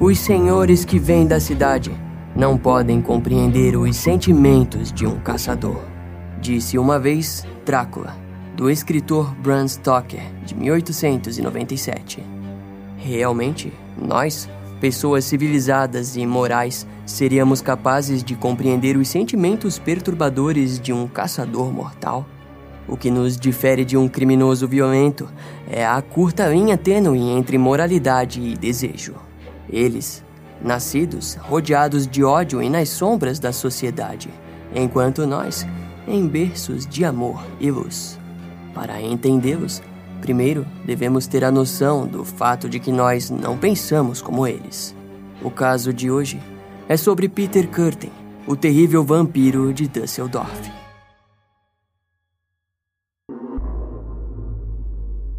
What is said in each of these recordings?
Os senhores que vêm da cidade não podem compreender os sentimentos de um caçador, disse uma vez Drácula, do escritor Bram Stoker, de 1897. Realmente, nós, pessoas civilizadas e morais, seríamos capazes de compreender os sentimentos perturbadores de um caçador mortal? O que nos difere de um criminoso violento é a curta linha tênue entre moralidade e desejo. Eles, nascidos rodeados de ódio e nas sombras da sociedade, enquanto nós, em berços de amor e luz. Para entendê-los, primeiro devemos ter a noção do fato de que nós não pensamos como eles. O caso de hoje é sobre Peter Curtin, o terrível vampiro de Dusseldorf.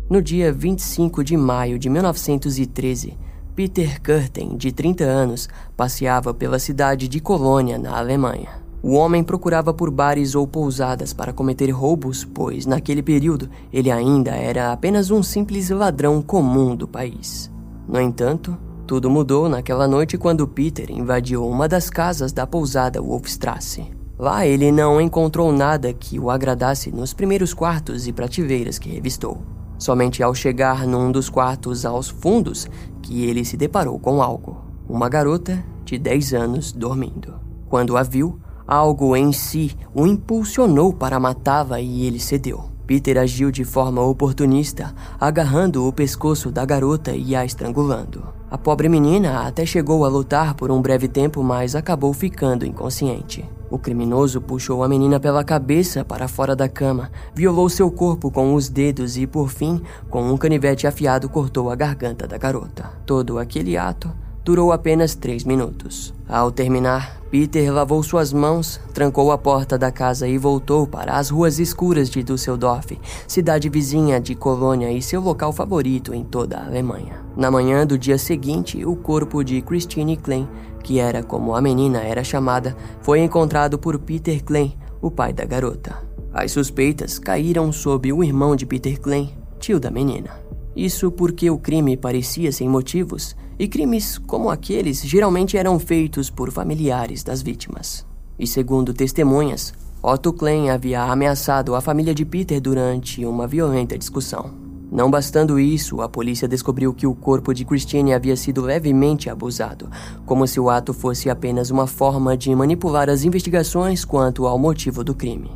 No dia 25 de maio de 1913, Peter Curtin, de 30 anos, passeava pela cidade de Colônia, na Alemanha. O homem procurava por bares ou pousadas para cometer roubos, pois naquele período ele ainda era apenas um simples ladrão comum do país. No entanto, tudo mudou naquela noite quando Peter invadiu uma das casas da pousada Wolfstrasse. Lá ele não encontrou nada que o agradasse nos primeiros quartos e prateleiras que revistou. Somente ao chegar num dos quartos aos fundos que ele se deparou com algo. Uma garota de 10 anos dormindo. Quando a viu, algo em si o impulsionou para matá-la e ele cedeu. Peter agiu de forma oportunista, agarrando o pescoço da garota e a estrangulando. A pobre menina até chegou a lutar por um breve tempo, mas acabou ficando inconsciente. O criminoso puxou a menina pela cabeça para fora da cama, violou seu corpo com os dedos e, por fim, com um canivete afiado, cortou a garganta da garota. Todo aquele ato durou apenas três minutos. Ao terminar, Peter lavou suas mãos, trancou a porta da casa e voltou para as ruas escuras de Düsseldorf, cidade vizinha de Colônia e seu local favorito em toda a Alemanha. Na manhã do dia seguinte, o corpo de Christine Klein, que era como a menina era chamada, foi encontrado por Peter Klein, o pai da garota. As suspeitas caíram sobre o irmão de Peter Klein, tio da menina. Isso porque o crime parecia sem motivos e crimes como aqueles geralmente eram feitos por familiares das vítimas. E segundo testemunhas, Otto Klein havia ameaçado a família de Peter durante uma violenta discussão. Não bastando isso, a polícia descobriu que o corpo de Christine havia sido levemente abusado, como se o ato fosse apenas uma forma de manipular as investigações quanto ao motivo do crime.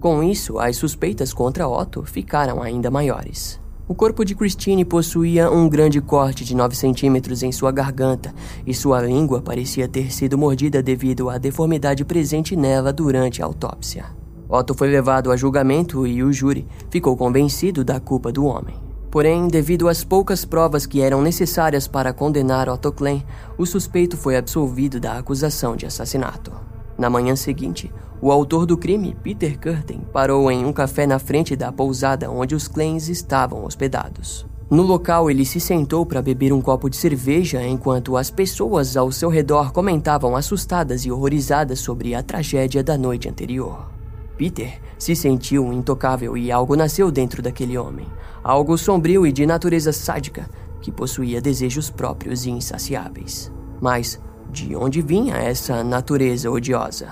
Com isso, as suspeitas contra Otto ficaram ainda maiores. O corpo de Christine possuía um grande corte de 9 centímetros em sua garganta e sua língua parecia ter sido mordida devido à deformidade presente nela durante a autópsia. Otto foi levado a julgamento e o júri ficou convencido da culpa do homem. Porém, devido às poucas provas que eram necessárias para condenar Otto Klein, o suspeito foi absolvido da acusação de assassinato. Na manhã seguinte, o autor do crime, Peter Curtin, parou em um café na frente da pousada onde os Kleins estavam hospedados. No local, ele se sentou para beber um copo de cerveja enquanto as pessoas ao seu redor comentavam assustadas e horrorizadas sobre a tragédia da noite anterior. Peter se sentiu intocável e algo nasceu dentro daquele homem. Algo sombrio e de natureza sádica que possuía desejos próprios e insaciáveis. Mas de onde vinha essa natureza odiosa?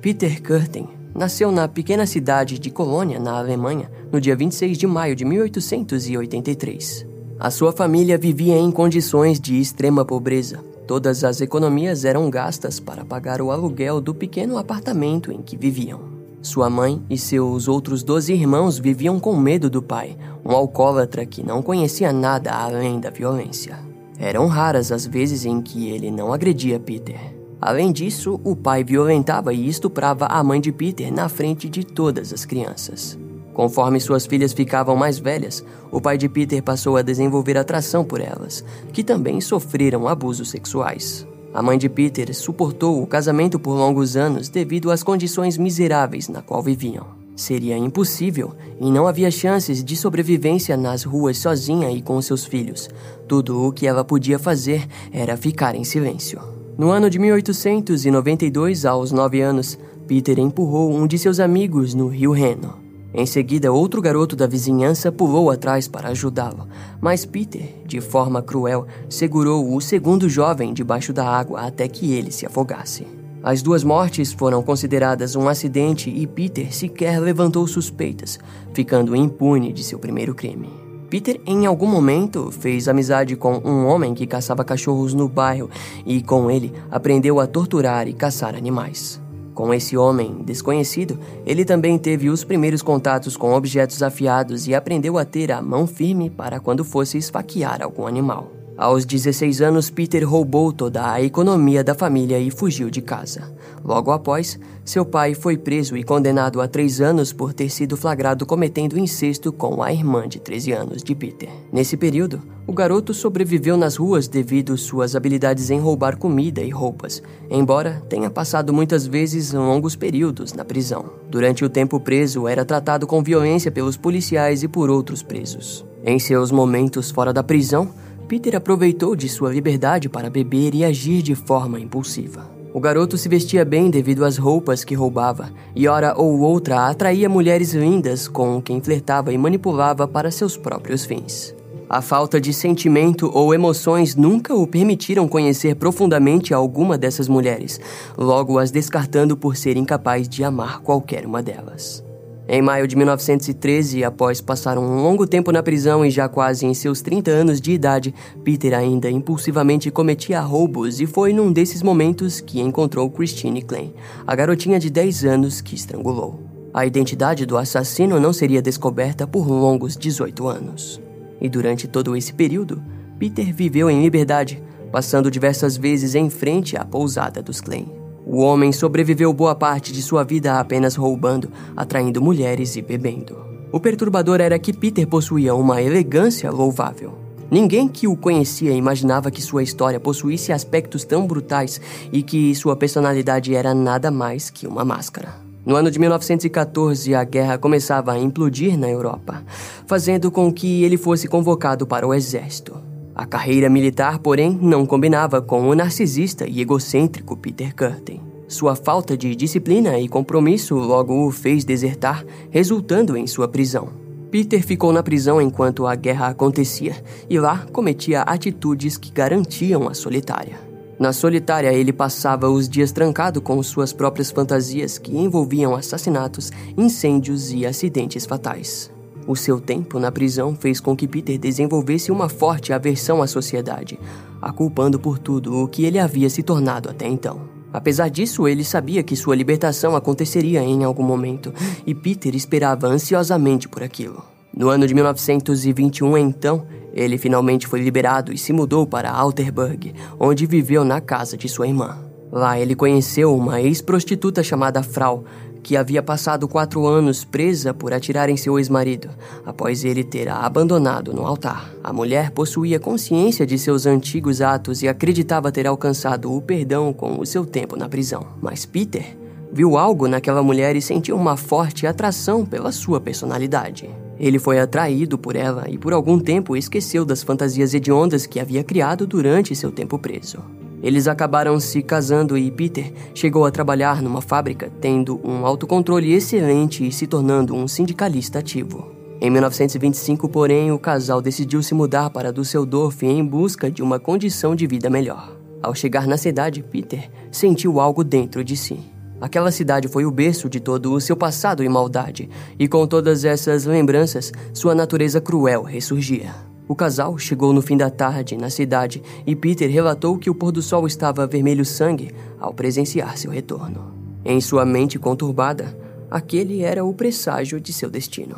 Peter Curtin nasceu na pequena cidade de Colônia, na Alemanha, no dia 26 de maio de 1883. A sua família vivia em condições de extrema pobreza. Todas as economias eram gastas para pagar o aluguel do pequeno apartamento em que viviam. Sua mãe e seus outros doze irmãos viviam com medo do pai, um alcoólatra que não conhecia nada além da violência. Eram raras as vezes em que ele não agredia Peter. Além disso, o pai violentava e estuprava a mãe de Peter na frente de todas as crianças. Conforme suas filhas ficavam mais velhas, o pai de Peter passou a desenvolver atração por elas, que também sofreram abusos sexuais. A mãe de Peter suportou o casamento por longos anos devido às condições miseráveis na qual viviam. Seria impossível e não havia chances de sobrevivência nas ruas sozinha e com seus filhos. Tudo o que ela podia fazer era ficar em silêncio. No ano de 1892, aos nove anos, Peter empurrou um de seus amigos no rio Reno. Em seguida, outro garoto da vizinhança pulou atrás para ajudá-lo, mas Peter, de forma cruel, segurou o segundo jovem debaixo da água até que ele se afogasse. As duas mortes foram consideradas um acidente e Peter sequer levantou suspeitas, ficando impune de seu primeiro crime. Peter, em algum momento, fez amizade com um homem que caçava cachorros no bairro e, com ele, aprendeu a torturar e caçar animais. Com esse homem desconhecido, ele também teve os primeiros contatos com objetos afiados e aprendeu a ter a mão firme para quando fosse esfaquear algum animal. Aos 16 anos, Peter roubou toda a economia da família e fugiu de casa. Logo após, seu pai foi preso e condenado a três anos por ter sido flagrado cometendo incesto com a irmã de 13 anos de Peter. Nesse período, o garoto sobreviveu nas ruas devido suas habilidades em roubar comida e roupas, embora tenha passado muitas vezes longos períodos na prisão. Durante o tempo preso, era tratado com violência pelos policiais e por outros presos. Em seus momentos fora da prisão, Peter aproveitou de sua liberdade para beber e agir de forma impulsiva. O garoto se vestia bem devido às roupas que roubava, e hora ou outra atraía mulheres lindas com quem flertava e manipulava para seus próprios fins. A falta de sentimento ou emoções nunca o permitiram conhecer profundamente alguma dessas mulheres, logo as descartando por ser incapaz de amar qualquer uma delas. Em maio de 1913, após passar um longo tempo na prisão e já quase em seus 30 anos de idade, Peter ainda impulsivamente cometia roubos e foi num desses momentos que encontrou Christine Klein, a garotinha de 10 anos que estrangulou. A identidade do assassino não seria descoberta por longos 18 anos. E durante todo esse período, Peter viveu em liberdade, passando diversas vezes em frente à pousada dos Klein. O homem sobreviveu boa parte de sua vida apenas roubando, atraindo mulheres e bebendo. O perturbador era que Peter possuía uma elegância louvável. Ninguém que o conhecia imaginava que sua história possuísse aspectos tão brutais e que sua personalidade era nada mais que uma máscara. No ano de 1914, a guerra começava a implodir na Europa, fazendo com que ele fosse convocado para o exército. A carreira militar, porém, não combinava com o narcisista e egocêntrico Peter Curtin. Sua falta de disciplina e compromisso logo o fez desertar, resultando em sua prisão. Peter ficou na prisão enquanto a guerra acontecia e lá cometia atitudes que garantiam a solitária. Na solitária, ele passava os dias trancado com suas próprias fantasias que envolviam assassinatos, incêndios e acidentes fatais. O seu tempo na prisão fez com que Peter desenvolvesse uma forte aversão à sociedade, a culpando por tudo o que ele havia se tornado até então. Apesar disso, ele sabia que sua libertação aconteceria em algum momento, e Peter esperava ansiosamente por aquilo. No ano de 1921, então, ele finalmente foi liberado e se mudou para Alterburg, onde viveu na casa de sua irmã. Lá ele conheceu uma ex-prostituta chamada Frau, que havia passado quatro anos presa por atirar em seu ex-marido, após ele ter a abandonado no altar. A mulher possuía consciência de seus antigos atos e acreditava ter alcançado o perdão com o seu tempo na prisão. Mas Peter viu algo naquela mulher e sentiu uma forte atração pela sua personalidade. Ele foi atraído por ela e por algum tempo esqueceu das fantasias hediondas que havia criado durante seu tempo preso. Eles acabaram se casando e Peter chegou a trabalhar numa fábrica, tendo um autocontrole excelente e se tornando um sindicalista ativo. Em 1925, porém, o casal decidiu se mudar para Düsseldorf em busca de uma condição de vida melhor. Ao chegar na cidade, Peter sentiu algo dentro de si. Aquela cidade foi o berço de todo o seu passado e maldade, e com todas essas lembranças, sua natureza cruel ressurgia. O casal chegou no fim da tarde na cidade e Peter relatou que o pôr do sol estava vermelho sangue ao presenciar seu retorno. Em sua mente conturbada, aquele era o presságio de seu destino.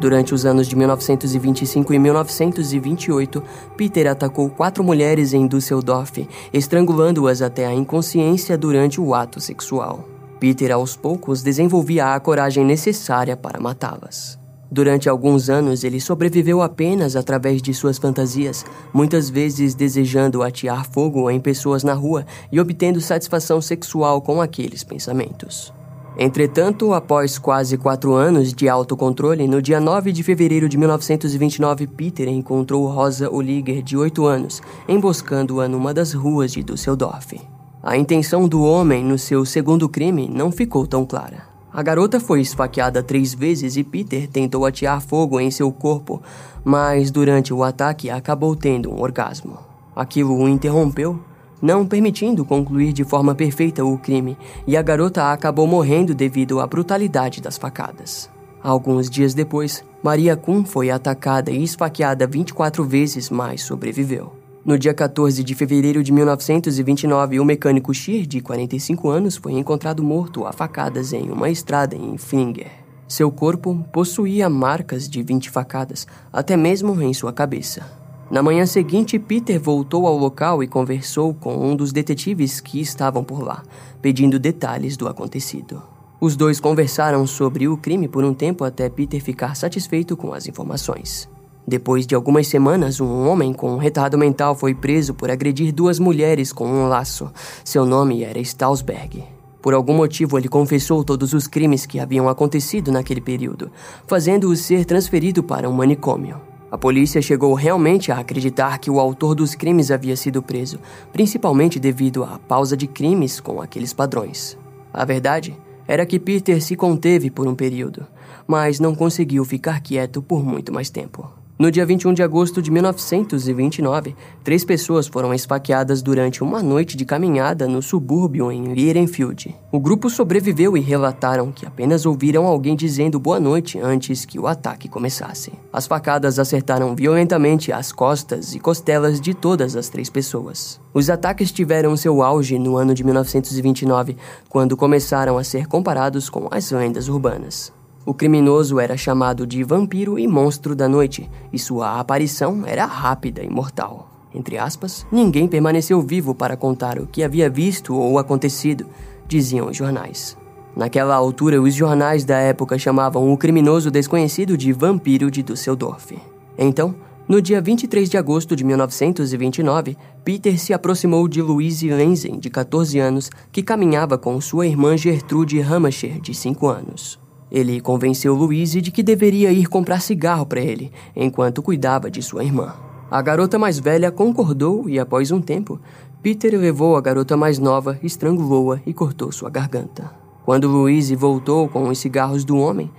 Durante os anos de 1925 e 1928, Peter atacou quatro mulheres em Düsseldorf, estrangulando-as até a inconsciência durante o ato sexual. Peter, aos poucos, desenvolvia a coragem necessária para matá-las. Durante alguns anos, ele sobreviveu apenas através de suas fantasias, muitas vezes desejando atear fogo em pessoas na rua e obtendo satisfação sexual com aqueles pensamentos. Entretanto, após quase quatro anos de autocontrole, no dia 9 de fevereiro de 1929, Peter encontrou Rosa Oliger, de 8 anos, emboscando-a numa das ruas de Düsseldorf. A intenção do homem no seu segundo crime não ficou tão clara. A garota foi esfaqueada três vezes e Peter tentou atear fogo em seu corpo, mas durante o ataque acabou tendo um orgasmo. Aquilo o interrompeu não permitindo concluir de forma perfeita o crime, e a garota acabou morrendo devido à brutalidade das facadas. Alguns dias depois, Maria Kuhn foi atacada e esfaqueada 24 vezes, mas sobreviveu. No dia 14 de fevereiro de 1929, o mecânico Scheer, de 45 anos, foi encontrado morto a facadas em uma estrada em Flinger. Seu corpo possuía marcas de 20 facadas, até mesmo em sua cabeça. Na manhã seguinte, Peter voltou ao local e conversou com um dos detetives que estavam por lá, pedindo detalhes do acontecido. Os dois conversaram sobre o crime por um tempo até Peter ficar satisfeito com as informações. Depois de algumas semanas, um homem com um retardo mental foi preso por agredir duas mulheres com um laço. Seu nome era Stausberg. Por algum motivo, ele confessou todos os crimes que haviam acontecido naquele período, fazendo-o ser transferido para um manicômio. A polícia chegou realmente a acreditar que o autor dos crimes havia sido preso, principalmente devido à pausa de crimes com aqueles padrões. A verdade era que Peter se conteve por um período, mas não conseguiu ficar quieto por muito mais tempo. No dia 21 de agosto de 1929, três pessoas foram esfaqueadas durante uma noite de caminhada no subúrbio em Lierenfield. O grupo sobreviveu e relataram que apenas ouviram alguém dizendo boa noite antes que o ataque começasse. As facadas acertaram violentamente as costas e costelas de todas as três pessoas. Os ataques tiveram seu auge no ano de 1929, quando começaram a ser comparados com as lendas urbanas. O criminoso era chamado de vampiro e monstro da noite, e sua aparição era rápida e mortal. Entre aspas, ninguém permaneceu vivo para contar o que havia visto ou acontecido, diziam os jornais. Naquela altura, os jornais da época chamavam o criminoso desconhecido de vampiro de Düsseldorf. Então, no dia 23 de agosto de 1929, Peter se aproximou de Louise Lenzen, de 14 anos, que caminhava com sua irmã Gertrude Hamacher, de 5 anos. Ele convenceu Louise de que deveria ir comprar cigarro para ele, enquanto cuidava de sua irmã. A garota mais velha concordou e, após um tempo, Peter levou a garota mais nova, estrangulou-a e cortou sua garganta. Quando Louise voltou com os cigarros do homem,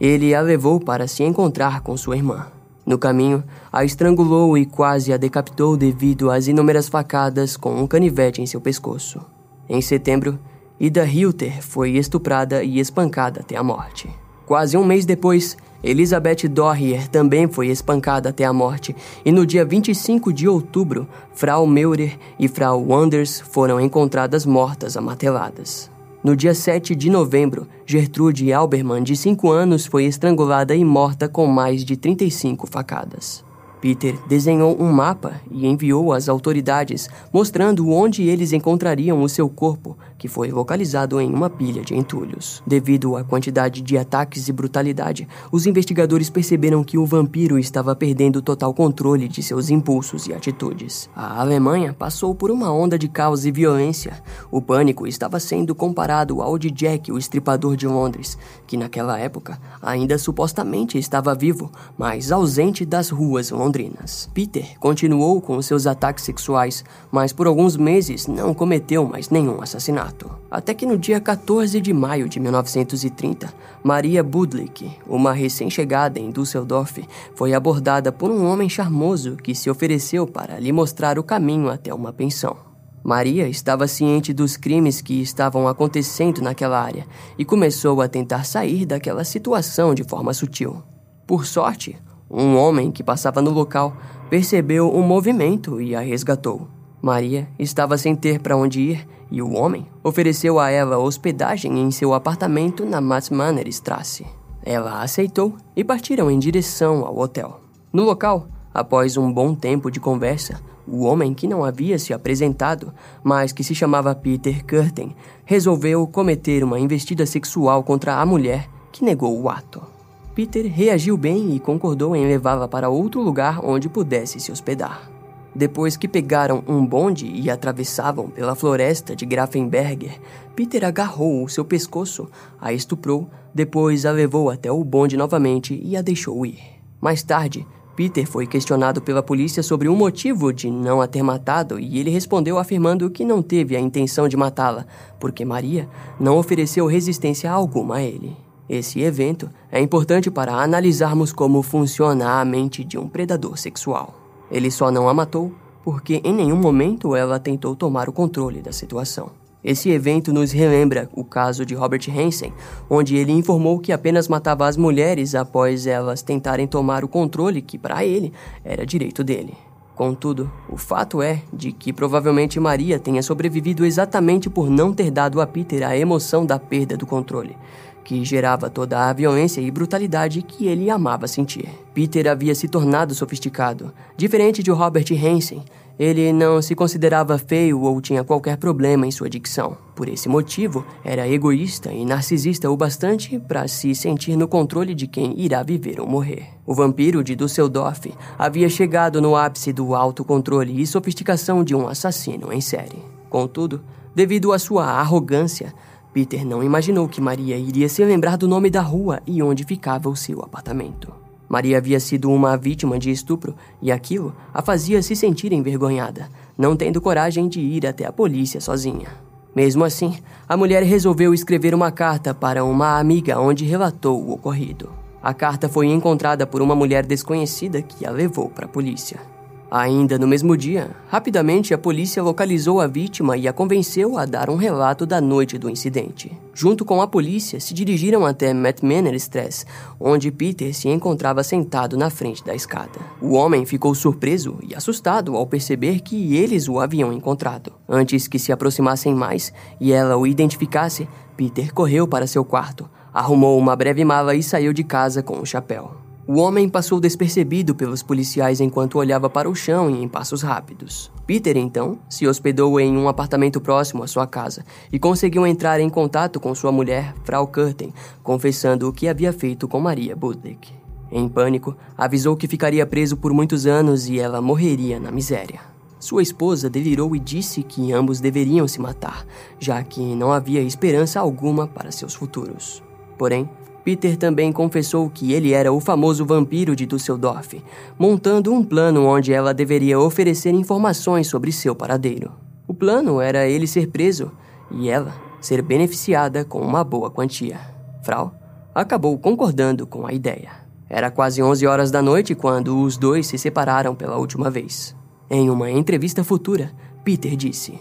ele a levou para se encontrar com sua irmã. No caminho, a estrangulou e quase a decapitou devido às inúmeras facadas com um canivete em seu pescoço. Em setembro, Ida Hilter foi estuprada e espancada até a morte. Quase um mês depois, Elizabeth Dorrier também foi espancada até a morte, e no dia 25 de outubro, Frau Meurer e Frau Wanders foram encontradas mortas amateladas. No dia 7 de novembro, Gertrude Alberman, de 5 anos, foi estrangulada e morta com mais de 35 facadas. Peter desenhou um mapa e enviou às autoridades, mostrando onde eles encontrariam o seu corpo, que foi localizado em uma pilha de entulhos. Devido à quantidade de ataques e brutalidade, os investigadores perceberam que o vampiro estava perdendo total controle de seus impulsos e atitudes. A Alemanha passou por uma onda de caos e violência. O pânico estava sendo comparado ao de Jack, o estripador de Londres, que naquela época ainda supostamente estava vivo, mas ausente das ruas londrinas. Peter continuou com seus ataques sexuais, mas por alguns meses não cometeu mais nenhum assassinato. Até que no dia 14 de maio de 1930, Maria Budlik, uma recém-chegada em Düsseldorf, foi abordada por um homem charmoso que se ofereceu para lhe mostrar o caminho até uma pensão. Maria estava ciente dos crimes que estavam acontecendo naquela área e começou a tentar sair daquela situação de forma sutil. Por sorte, um homem que passava no local percebeu um movimento e a resgatou. Maria estava sem ter para onde ir e o homem ofereceu a ela hospedagem em seu apartamento na Matsmannerstrasse. Ela aceitou e partiram em direção ao hotel. No local, após um bom tempo de conversa, o homem que não havia se apresentado, mas que se chamava Peter Curtin, resolveu cometer uma investida sexual contra a mulher que negou o ato. Peter reagiu bem e concordou em levá-la para outro lugar onde pudesse se hospedar. Depois que pegaram um bonde e atravessavam pela floresta de Grafenberger, Peter agarrou o seu pescoço, a estuprou, depois a levou até o bonde novamente e a deixou ir. Mais tarde, Peter foi questionado pela polícia sobre o motivo de não a ter matado e ele respondeu afirmando que não teve a intenção de matá-la, porque Maria não ofereceu resistência alguma a ele. Esse evento é importante para analisarmos como funciona a mente de um predador sexual. Ele só não a matou porque em nenhum momento ela tentou tomar o controle da situação. Esse evento nos relembra o caso de Robert Hansen, onde ele informou que apenas matava as mulheres após elas tentarem tomar o controle que, para ele, era direito dele. Contudo, o fato é de que provavelmente Maria tenha sobrevivido exatamente por não ter dado a Peter a emoção da perda do controle que gerava toda a violência e brutalidade que ele amava sentir. Peter havia se tornado sofisticado. Diferente de Robert Hansen, ele não se considerava feio ou tinha qualquer problema em sua dicção. Por esse motivo, era egoísta e narcisista o bastante para se sentir no controle de quem irá viver ou morrer. O vampiro de Dusseldorf havia chegado no ápice do autocontrole e sofisticação de um assassino em série. Contudo, devido à sua arrogância, Peter não imaginou que Maria iria se lembrar do nome da rua e onde ficava o seu apartamento. Maria havia sido uma vítima de estupro e aquilo a fazia se sentir envergonhada, não tendo coragem de ir até a polícia sozinha. Mesmo assim, a mulher resolveu escrever uma carta para uma amiga onde relatou o ocorrido. A carta foi encontrada por uma mulher desconhecida que a levou para a polícia. Ainda no mesmo dia, rapidamente a polícia localizou a vítima e a convenceu a dar um relato da noite do incidente. Junto com a polícia, se dirigiram até Matt Manor Stress, onde Peter se encontrava sentado na frente da escada. O homem ficou surpreso e assustado ao perceber que eles o haviam encontrado. Antes que se aproximassem mais e ela o identificasse, Peter correu para seu quarto, arrumou uma breve mala e saiu de casa com um chapéu. O homem passou despercebido pelos policiais enquanto olhava para o chão e em passos rápidos. Peter, então, se hospedou em um apartamento próximo à sua casa e conseguiu entrar em contato com sua mulher, Frau Curtin, confessando o que havia feito com Maria Budlick. Em pânico, avisou que ficaria preso por muitos anos e ela morreria na miséria. Sua esposa delirou e disse que ambos deveriam se matar, já que não havia esperança alguma para seus futuros. Porém, Peter também confessou que ele era o famoso vampiro de Dusseldorf, montando um plano onde ela deveria oferecer informações sobre seu paradeiro. O plano era ele ser preso e ela ser beneficiada com uma boa quantia. Frau acabou concordando com a ideia. Era quase 11 horas da noite quando os dois se separaram pela última vez. Em uma entrevista futura, Peter disse,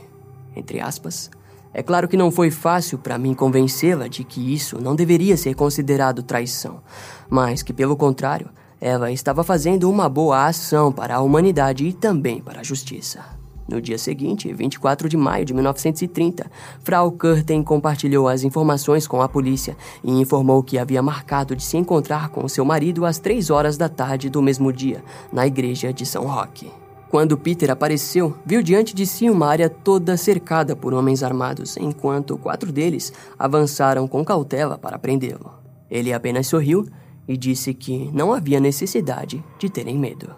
entre aspas, é claro que não foi fácil para mim convencê-la de que isso não deveria ser considerado traição, mas que, pelo contrário, ela estava fazendo uma boa ação para a humanidade e também para a justiça. No dia seguinte, 24 de maio de 1930, Frau Curtin compartilhou as informações com a polícia e informou que havia marcado de se encontrar com seu marido às três horas da tarde do mesmo dia, na igreja de São Roque. Quando Peter apareceu, viu diante de si uma área toda cercada por homens armados, enquanto quatro deles avançaram com cautela para prendê-lo. Ele apenas sorriu e disse que não havia necessidade de terem medo.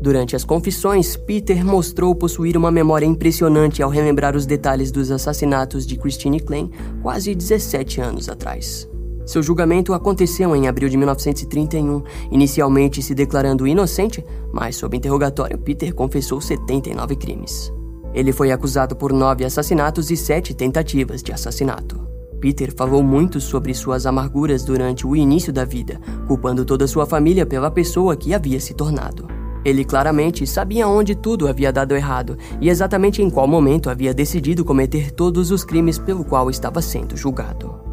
Durante as confissões, Peter mostrou possuir uma memória impressionante ao relembrar os detalhes dos assassinatos de Christine Klein quase 17 anos atrás. Seu julgamento aconteceu em abril de 1931, inicialmente se declarando inocente, mas sob interrogatório, Peter confessou 79 crimes. Ele foi acusado por nove assassinatos e sete tentativas de assassinato. Peter falou muito sobre suas amarguras durante o início da vida, culpando toda sua família pela pessoa que havia se tornado. Ele claramente sabia onde tudo havia dado errado e exatamente em qual momento havia decidido cometer todos os crimes pelo qual estava sendo julgado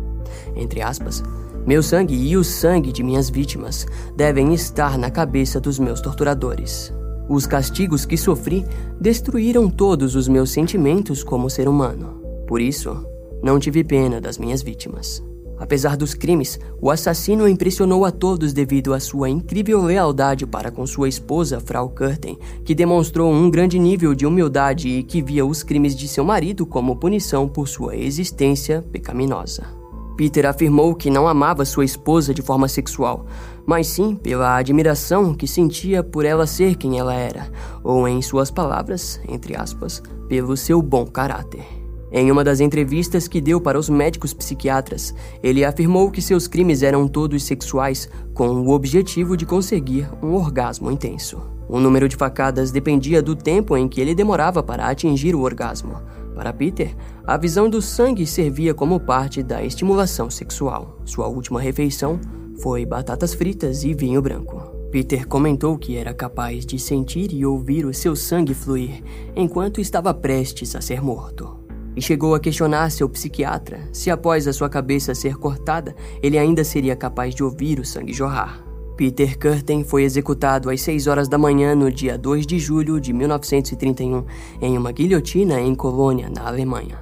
entre aspas, meu sangue e o sangue de minhas vítimas devem estar na cabeça dos meus torturadores. Os castigos que sofri destruíram todos os meus sentimentos como ser humano. Por isso, não tive pena das minhas vítimas. Apesar dos crimes, o assassino impressionou a todos devido à sua incrível lealdade para com sua esposa, Frau Curtin, que demonstrou um grande nível de humildade e que via os crimes de seu marido como punição por sua existência pecaminosa. Peter afirmou que não amava sua esposa de forma sexual, mas sim pela admiração que sentia por ela ser quem ela era, ou em suas palavras, entre aspas, pelo seu bom caráter. Em uma das entrevistas que deu para os médicos psiquiatras, ele afirmou que seus crimes eram todos sexuais, com o objetivo de conseguir um orgasmo intenso. O número de facadas dependia do tempo em que ele demorava para atingir o orgasmo. Para Peter, a visão do sangue servia como parte da estimulação sexual. Sua última refeição foi batatas fritas e vinho branco. Peter comentou que era capaz de sentir e ouvir o seu sangue fluir enquanto estava prestes a ser morto e chegou a questionar seu psiquiatra se após a sua cabeça ser cortada, ele ainda seria capaz de ouvir o sangue jorrar. Peter Curtin foi executado às 6 horas da manhã no dia 2 de julho de 1931 em uma guilhotina em Colônia, na Alemanha.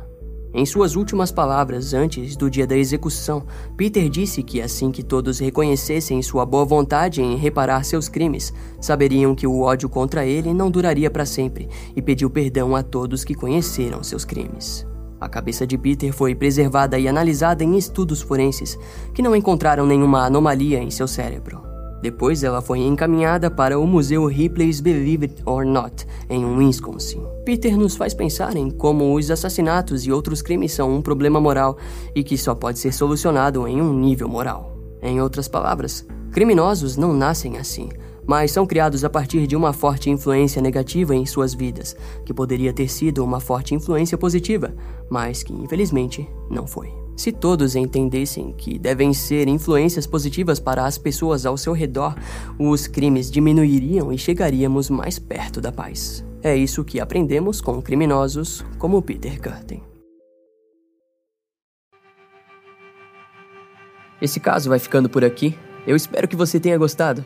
Em suas últimas palavras antes do dia da execução, Peter disse que assim que todos reconhecessem sua boa vontade em reparar seus crimes, saberiam que o ódio contra ele não duraria para sempre e pediu perdão a todos que conheceram seus crimes. A cabeça de Peter foi preservada e analisada em estudos forenses, que não encontraram nenhuma anomalia em seu cérebro. Depois ela foi encaminhada para o Museu Ripley's Believe It or Not, em Wisconsin. Peter nos faz pensar em como os assassinatos e outros crimes são um problema moral e que só pode ser solucionado em um nível moral. Em outras palavras, criminosos não nascem assim, mas são criados a partir de uma forte influência negativa em suas vidas, que poderia ter sido uma forte influência positiva, mas que infelizmente não foi. Se todos entendessem que devem ser influências positivas para as pessoas ao seu redor, os crimes diminuiriam e chegaríamos mais perto da paz. É isso que aprendemos com criminosos como Peter Curtin. Esse caso vai ficando por aqui. Eu espero que você tenha gostado.